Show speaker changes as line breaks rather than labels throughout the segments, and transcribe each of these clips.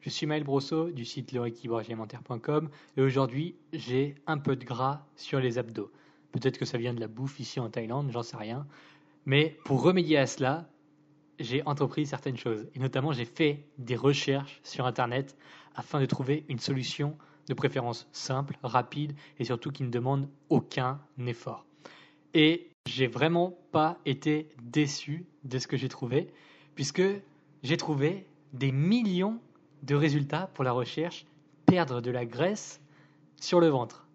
Je suis Maël Brosso du site lerééquilibragealimentaire.com et aujourd'hui j'ai un peu de gras sur les abdos. Peut-être que ça vient de la bouffe ici en Thaïlande, j'en sais rien. Mais pour remédier à cela, j'ai entrepris certaines choses. Et notamment j'ai fait des recherches sur Internet afin de trouver une solution de préférence simple, rapide et surtout qui ne demande aucun effort. Et j'ai vraiment pas été déçu de ce que j'ai trouvé, puisque j'ai trouvé des millions de résultats pour la recherche perdre de la graisse sur le ventre.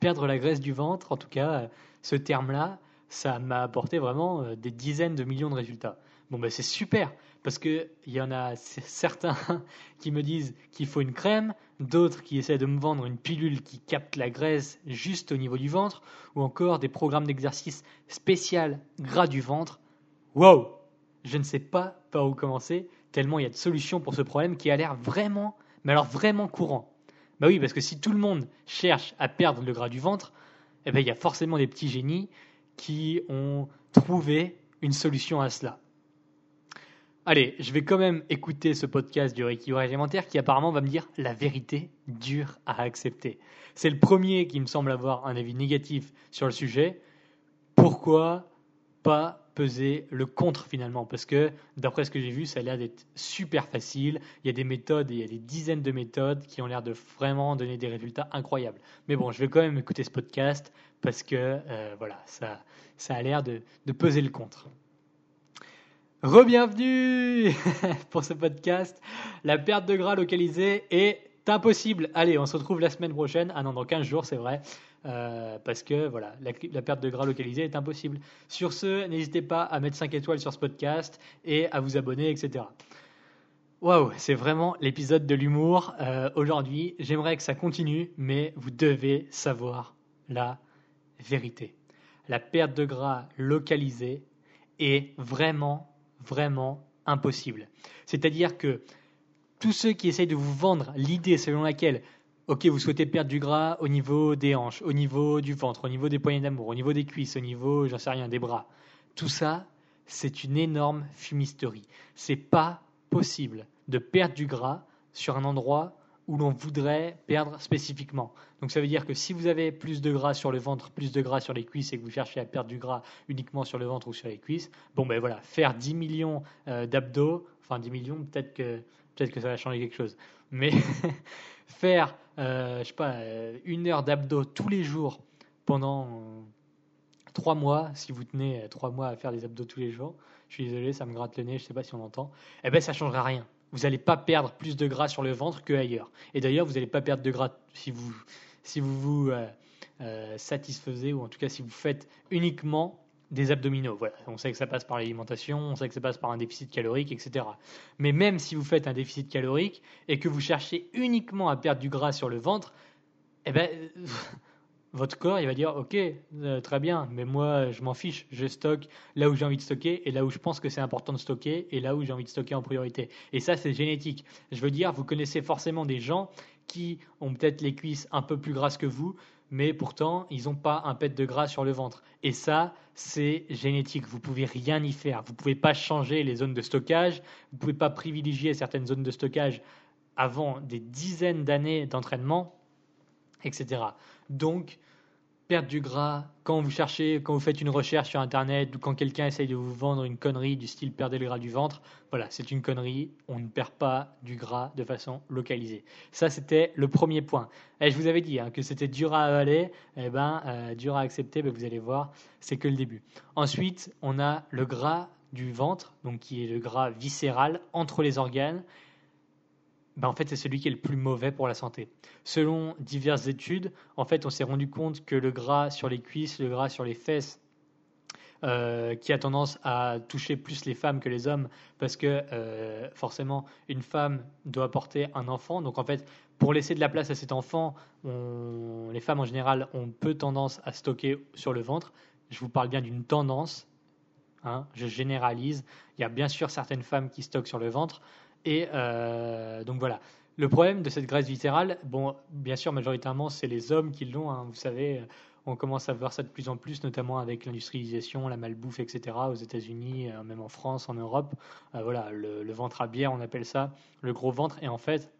Perdre la graisse du ventre, en tout cas, ce terme-là, ça m'a apporté vraiment euh, des dizaines de millions de résultats. Bon, ben c'est super, parce qu'il y en a certains qui me disent qu'il faut une crème, d'autres qui essaient de me vendre une pilule qui capte la graisse juste au niveau du ventre, ou encore des programmes d'exercice spécial gras du ventre. Wow Je ne sais pas par où commencer, tellement il y a de solutions pour ce problème qui a l'air vraiment, mais alors vraiment courant. Bah oui, parce que si tout le monde cherche à perdre le gras du ventre, eh ben, il y a forcément des petits génies qui ont trouvé une solution à cela. Allez, je vais quand même écouter ce podcast du rééquilibrage alimentaire qui apparemment va me dire la vérité dure à accepter. C'est le premier qui me semble avoir un avis négatif sur le sujet. Pourquoi pas peser le contre finalement Parce que d'après ce que j'ai vu, ça a l'air d'être super facile. Il y a des méthodes, il y a des dizaines de méthodes qui ont l'air de vraiment donner des résultats incroyables. Mais bon, je vais quand même écouter ce podcast parce que euh, voilà, ça, ça a l'air de, de peser le contre. Rebienvenue pour ce podcast. La perte de gras localisée est impossible. Allez, on se retrouve la semaine prochaine. Ah non, dans 15 jours, c'est vrai. Euh, parce que voilà, la, perte de gras localisée est impossible. Sur ce, n'hésitez pas à mettre 5 étoiles sur ce podcast et à vous abonner, etc. Waouh, c'est vraiment l'épisode de l'humour. Euh, Aujourd'hui, j'aimerais que ça continue, mais vous devez savoir la vérité. La perte de gras localisée est vraiment vraiment impossible. C'est-à-dire que tous ceux qui essayent de vous vendre l'idée selon laquelle, ok, vous souhaitez perdre du gras au niveau des hanches, au niveau du ventre, au niveau des poignets d'amour, au niveau des cuisses, au niveau, j'en sais rien, des bras, tout ça, c'est une énorme fumisterie. C'est pas possible de perdre du gras sur un endroit où l'on voudrait perdre spécifiquement. Donc ça veut dire que si vous avez plus de gras sur le ventre, plus de gras sur les cuisses et que vous cherchez à perdre du gras uniquement sur le ventre ou sur les cuisses, bon ben voilà, faire 10 millions euh, d'abdos, enfin 10 millions, peut-être que peut-être que ça va changer quelque chose. Mais faire, euh, je sais pas, euh, une heure d'abdos tous les jours pendant trois mois, si vous tenez trois mois à faire des abdos tous les jours, je suis désolé, ça me gratte le nez, je sais pas si on entend, eh ben ça changera rien. Vous n'allez pas perdre plus de gras sur le ventre qu'ailleurs. Et d'ailleurs, vous n'allez pas perdre de gras si vous si vous, vous euh, euh, satisfaisez, ou en tout cas si vous faites uniquement des abdominaux. Voilà. On sait que ça passe par l'alimentation, on sait que ça passe par un déficit calorique, etc. Mais même si vous faites un déficit calorique et que vous cherchez uniquement à perdre du gras sur le ventre, eh ben, votre corps, il va dire Ok, euh, très bien, mais moi, je m'en fiche. Je stocke là où j'ai envie de stocker et là où je pense que c'est important de stocker et là où j'ai envie de stocker en priorité. Et ça, c'est génétique. Je veux dire, vous connaissez forcément des gens qui ont peut-être les cuisses un peu plus grasses que vous, mais pourtant, ils n'ont pas un pet de gras sur le ventre. Et ça, c'est génétique. Vous pouvez rien y faire. Vous pouvez pas changer les zones de stockage. Vous pouvez pas privilégier certaines zones de stockage avant des dizaines d'années d'entraînement, etc. Donc, perdre du gras, quand vous cherchez, quand vous faites une recherche sur Internet ou quand quelqu'un essaye de vous vendre une connerie du style perdez le gras du ventre, voilà, c'est une connerie. On ne perd pas du gras de façon localisée. Ça, c'était le premier point. Et je vous avais dit hein, que c'était dur à avaler, eh ben, euh, dur à accepter, ben, vous allez voir, c'est que le début. Ensuite, on a le gras du ventre, donc qui est le gras viscéral entre les organes ben, en fait, c'est celui qui est le plus mauvais pour la santé. Selon diverses études, en fait, on s'est rendu compte que le gras sur les cuisses, le gras sur les fesses, euh, qui a tendance à toucher plus les femmes que les hommes, parce que euh, forcément, une femme doit porter un enfant. Donc, en fait, pour laisser de la place à cet enfant, les femmes en général ont peu tendance à stocker sur le ventre. Je vous parle bien d'une tendance. hein, je généralise. Il y a bien sûr certaines femmes qui stockent sur le ventre. Et euh, donc voilà. Le problème de cette graisse viscérale, bon, bien sûr, majoritairement, c'est les hommes qui l'ont. hein. Vous savez, on commence à voir ça de plus en plus, notamment avec l'industrialisation, la malbouffe, etc. aux États-Unis, euh, même en France, en Europe. Euh, voilà, le, le ventre à bière, on appelle ça le gros ventre. Et en fait,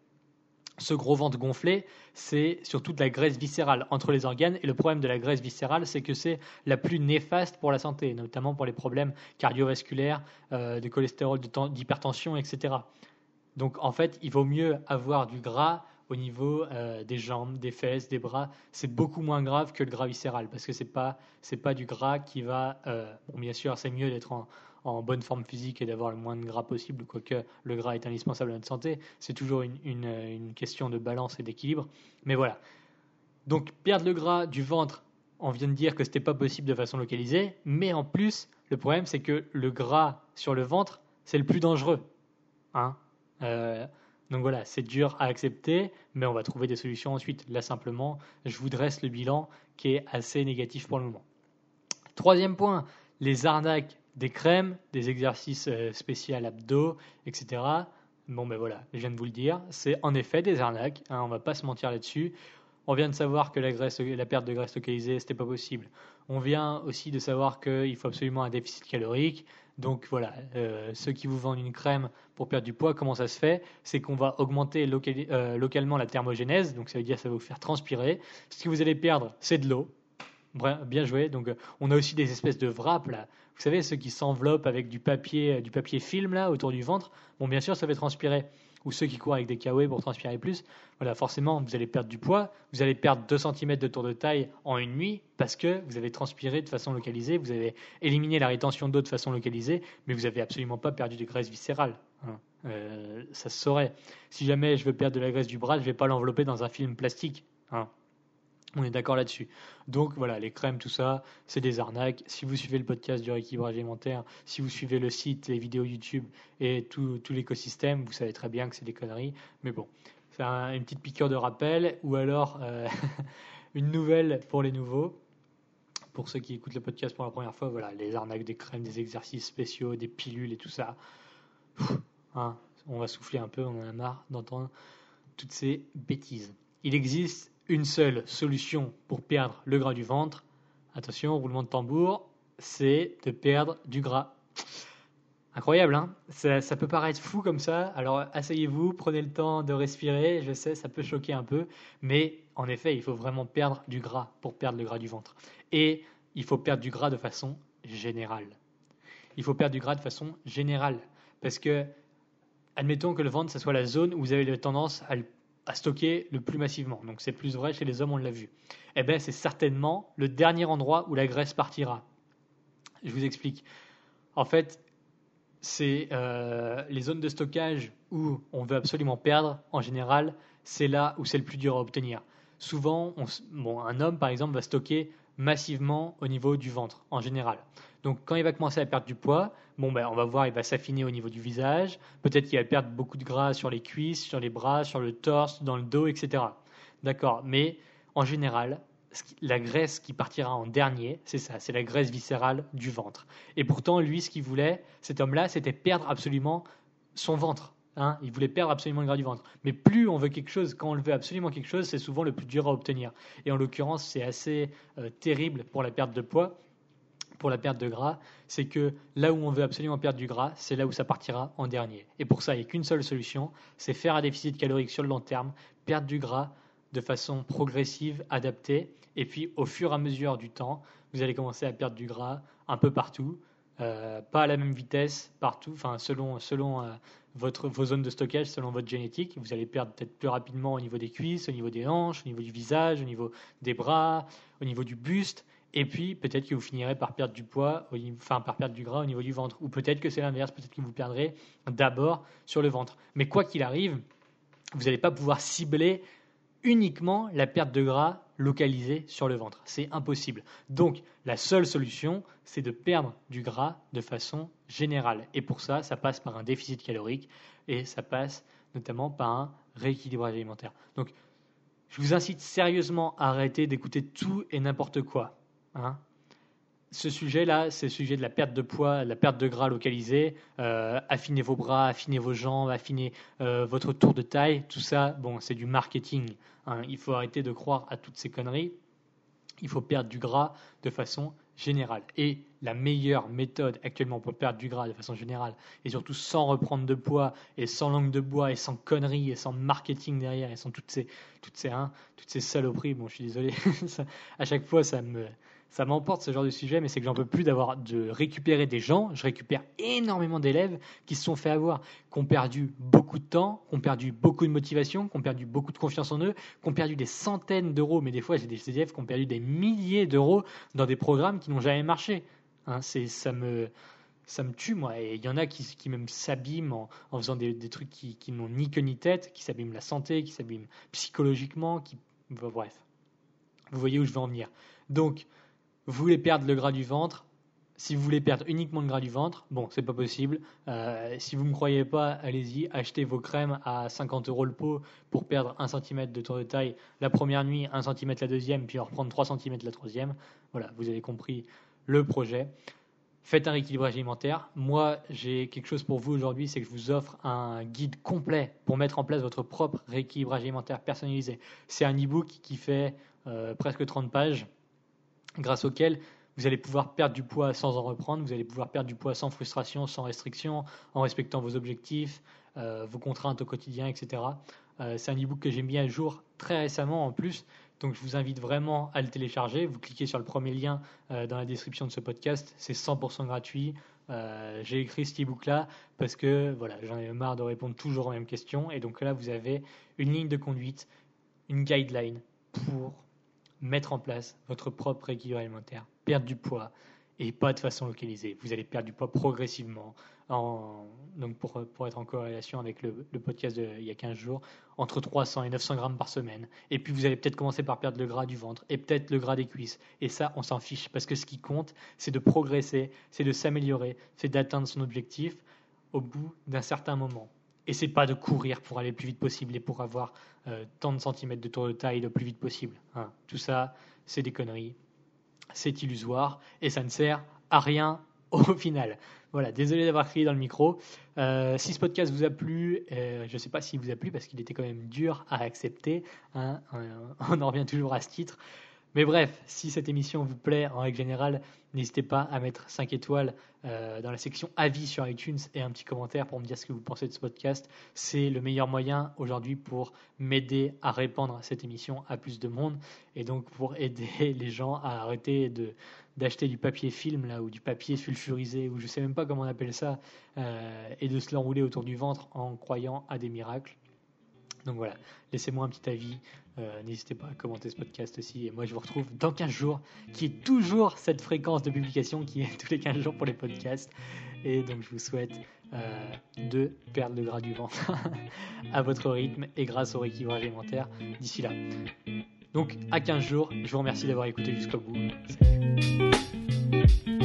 ce gros ventre gonflé, c'est surtout de la graisse viscérale entre les organes. Et le problème de la graisse viscérale, c'est que c'est la plus néfaste pour la santé, notamment pour les problèmes cardiovasculaires, euh, de cholestérol, d'hypertension, etc. Donc en fait, il vaut mieux avoir du gras au niveau euh, des jambes, des fesses, des bras. C'est beaucoup moins grave que le gras viscéral parce que c'est pas pas du gras qui va. euh, bon, bien sûr, c'est mieux d'être en, en bonne forme physique et d'avoir le moins de gras possible, quoique le gras est indispensable à notre santé. C'est toujours une, une, une question de balance et d'équilibre. Mais voilà. Donc perdre le gras du ventre, on vient de dire que c'était pas possible de façon localisée, mais en plus, le problème c'est que le gras sur le ventre, c'est le plus dangereux. Hein Euh, donc voilà, c'est dur à accepter, mais on va trouver des solutions ensuite. Là simplement, je vous dresse le bilan qui est assez négatif pour le moment. Troisième point, les arnaques des crèmes, des exercices euh, spéciaux abdos, etc. Bon ben voilà, je viens de vous le dire, c'est en effet des arnaques, hein, on va pas se mentir là-dessus. On vient de savoir que la, perte de graisse localisée, c'était pas possible. On vient aussi de savoir qu'il faut absolument un déficit calorique. Donc voilà, euh, ceux qui vous vendent une crème pour perdre du poids, comment ça se fait? C'est qu'on va augmenter euh, localement la thermogénèse, donc ça veut dire que ça va vous faire transpirer. Ce que vous allez perdre, c'est de l'eau. Bien joué. Donc euh, on a aussi des espèces de wraps là. Vous savez ceux qui s'enveloppent avec du papier, euh, du papier film là autour du ventre. Bon, bien sûr, ça fait transpirer. Ou ceux qui courent avec des kawaii pour transpirer plus. Voilà, forcément, vous allez perdre du poids. Vous allez perdre 2 cm de tour de taille en une nuit parce que vous avez transpiré de façon localisée. Vous avez éliminé la rétention d'eau de façon localisée, mais vous n'avez absolument pas perdu de graisse viscérale. hein. Euh, ça se saurait. Si jamais je veux perdre de la graisse du bras, je ne vais pas l'envelopper dans un film plastique. hein. On est d'accord là-dessus. Donc voilà, les crèmes, tout ça, c'est des arnaques. Si vous suivez le podcast du rééquilibrage alimentaire, si vous suivez le site, les vidéos YouTube et tout, l'écosystème, vous savez très bien que c'est des conneries. Mais bon, c'est un- une petite piqûre de rappel ou alors euh, une nouvelle pour les nouveaux. Pour ceux qui écoutent le podcast pour la première fois, voilà, les arnaques des crèmes, des exercices spéciaux, des pilules et tout ça. Hein, on va souffler un peu, on en a marre d'entendre toutes ces bêtises. Il existe une seule solution pour perdre le gras du ventre. Attention, roulement de tambour, c'est de perdre du gras. Incroyable, hein ça, peut paraître fou comme ça. Alors asseyez-vous, prenez le temps de respirer. Je sais, ça peut choquer un peu, mais en effet, il faut vraiment perdre du gras pour perdre le gras du ventre. Et il faut perdre du gras de façon générale. Il faut perdre du gras de façon générale. Parce que, admettons que le ventre, ce soit la zone où vous avez tendance à, le- stocker le plus massivement. Donc c'est plus vrai chez les hommes, on l'a vu. Eh bien, c'est certainement le dernier endroit où la graisse partira. Je vous explique. En fait, c'est euh, les zones de stockage où on veut absolument perdre, en général, c'est là où c'est le plus dur à obtenir. Souvent, un homme, par exemple, va stocker massivement au niveau du ventre, en général. Donc, quand il va commencer à perdre du poids, bon, ben, on va voir, il va s'affiner au niveau du visage. Peut-être qu'il va perdre beaucoup de gras sur les cuisses, sur les bras, sur le torse, dans le dos, etc. D'accord. Mais en général, la graisse qui partira en dernier, c'est ça, c'est la graisse viscérale du ventre. Et pourtant, lui, ce qu'il voulait, cet homme-là, c'était perdre absolument son ventre. Hein. il voulait perdre absolument le gras du ventre. Mais plus on veut quelque chose, quand on veut absolument quelque chose, c'est souvent le plus dur à obtenir. Et en l'occurrence, c'est assez euh, terrible pour la perte de poids, pour la perte de gras, c'est que là où on veut absolument perdre du gras, c'est là où ça partira en dernier. Et pour ça, il n'y a qu'une seule solution, c'est faire un déficit calorique sur le long terme, perdre du gras de façon progressive, adaptée, et puis au fur et à mesure du temps, vous allez commencer à perdre du gras un peu partout, euh, pas à la même vitesse partout, enfin selon, selon euh, votre, vos zones de stockage, selon votre génétique, vous allez perdre peut-être plus rapidement au niveau des cuisses, au niveau des hanches, au niveau du visage, au niveau des bras, au niveau du buste, et puis peut-être que vous finirez par perdre du poids, enfin par perdre du gras au niveau du ventre, ou peut-être que c'est l'inverse, peut-être que vous perdrez d'abord sur le ventre. Mais quoi qu'il arrive, vous n'allez pas pouvoir cibler uniquement la perte de gras localisée sur le ventre. C'est impossible. Donc, la seule solution, c'est de perdre du gras de façon générale. Et pour ça, ça passe par un déficit calorique et ça passe notamment par un rééquilibrage alimentaire. Donc, je vous incite sérieusement à arrêter d'écouter tout et n'importe quoi. Hein. Ce sujet-là, c'est le sujet de la perte de poids, la perte de gras localisée. Euh, affinez vos bras, affinez vos jambes, affinez euh, votre tour de taille. Tout ça, bon, c'est du marketing. Hein. Il faut arrêter de croire à toutes ces conneries. Il faut perdre du gras de façon générale. Et la meilleure méthode actuellement pour perdre du gras de façon générale, et surtout sans reprendre de poids, et sans langue de bois, et sans conneries, et sans marketing derrière, et sans toutes ces, toutes ces, hein, toutes ces saloperies, bon je suis désolé, à chaque fois ça me, ça m'emporte ce genre de sujet, mais c'est que j'en peux plus d'avoir de récupérer des gens. Je récupère énormément d'élèves qui se sont fait avoir, qui ont perdu beaucoup de temps, qui ont perdu beaucoup de motivation, qui ont perdu beaucoup de confiance en eux, qui ont perdu des centaines d'euros, mais des fois j'ai des élèves qui ont perdu des milliers d'euros dans des programmes qui n'ont jamais marché. Hein, ça me ça me tue, moi. Et il y en a qui, qui même s'abîment en, faisant des, des trucs qui, qui n'ont ni queue ni tête, qui s'abîment la santé, qui s'abîment psychologiquement, qui. Bref. Vous voyez où je veux en venir. Donc, vous voulez perdre le gras du ventre, si vous voulez perdre uniquement le gras du ventre, bon, c'est pas possible. Euh, si vous ne me croyez pas, allez-y, achetez vos crèmes à 50 euros le pot pour perdre 1 cm de tour de taille la première nuit, 1 cm la deuxième, puis reprendre 3 cm la troisième. Voilà, vous avez compris le projet. Faites un rééquilibrage alimentaire. Moi, j'ai quelque chose pour vous aujourd'hui, c'est que je vous offre un guide complet pour mettre en place votre propre rééquilibrage alimentaire personnalisé. C'est un e-book qui fait euh, presque 30 pages grâce auquel vous allez pouvoir perdre du poids sans en reprendre, vous allez pouvoir perdre du poids sans frustration, sans restriction, en respectant vos objectifs, euh, vos contraintes au quotidien, etc. Euh, c'est un e-book que j'ai mis à jour très récemment en plus, donc je vous invite vraiment à le télécharger. Vous cliquez sur le premier lien euh, dans la description de ce podcast, c'est 100% gratuit. J'ai écrit ce e-book-là parce que voilà, j'en ai marre de répondre toujours aux mêmes questions, et donc là vous avez une ligne de conduite, une guideline pour mettre en place votre propre équilibre alimentaire, perdre du poids et pas de façon localisée. Vous allez perdre du poids progressivement, en, donc pour, être en corrélation avec le, le podcast d'il y a 15 jours, entre 300 et 900 grammes par semaine. Et puis vous allez peut-être commencer par perdre le gras du ventre et peut-être le gras des cuisses. Et ça, on s'en fiche parce que ce qui compte, c'est de progresser, c'est de s'améliorer, c'est d'atteindre son objectif au bout d'un certain moment. C'est pas de courir pour aller le plus vite possible et pour avoir euh, tant de centimètres de tour de taille le plus vite possible. Hein. Tout ça, c'est des conneries, c'est illusoire et ça ne sert à rien au final. Voilà, désolé d'avoir crié dans le micro. Euh, si ce podcast vous a plu, euh, je ne sais pas s'il vous a plu parce qu'il était quand même dur à accepter. Hein, on en revient toujours à ce titre. Mais bref, si cette émission vous plaît en règle générale, n'hésitez pas à mettre 5 étoiles euh, dans la section avis sur iTunes et un petit commentaire pour me dire ce que vous pensez de ce podcast. C'est le meilleur moyen aujourd'hui pour m'aider à répandre cette émission à plus de monde et donc pour aider les gens à arrêter d'acheter du papier film là ou du papier sulfurisé ou je sais même pas comment on appelle ça euh, et de se l'enrouler autour du ventre en croyant à des miracles. Donc voilà, laissez-moi un petit avis. Euh, N'hésitez pas à commenter ce podcast aussi. Et moi, je vous retrouve dans 15 jours, qui est toujours cette fréquence de publication qui est tous les 15 jours pour les podcasts. Et donc, je vous souhaite euh, de perdre le gras du ventre à votre rythme et grâce au rééquilibrage alimentaire d'ici là. Donc, à 15 jours, je vous remercie d'avoir écouté jusqu'au bout. Salut.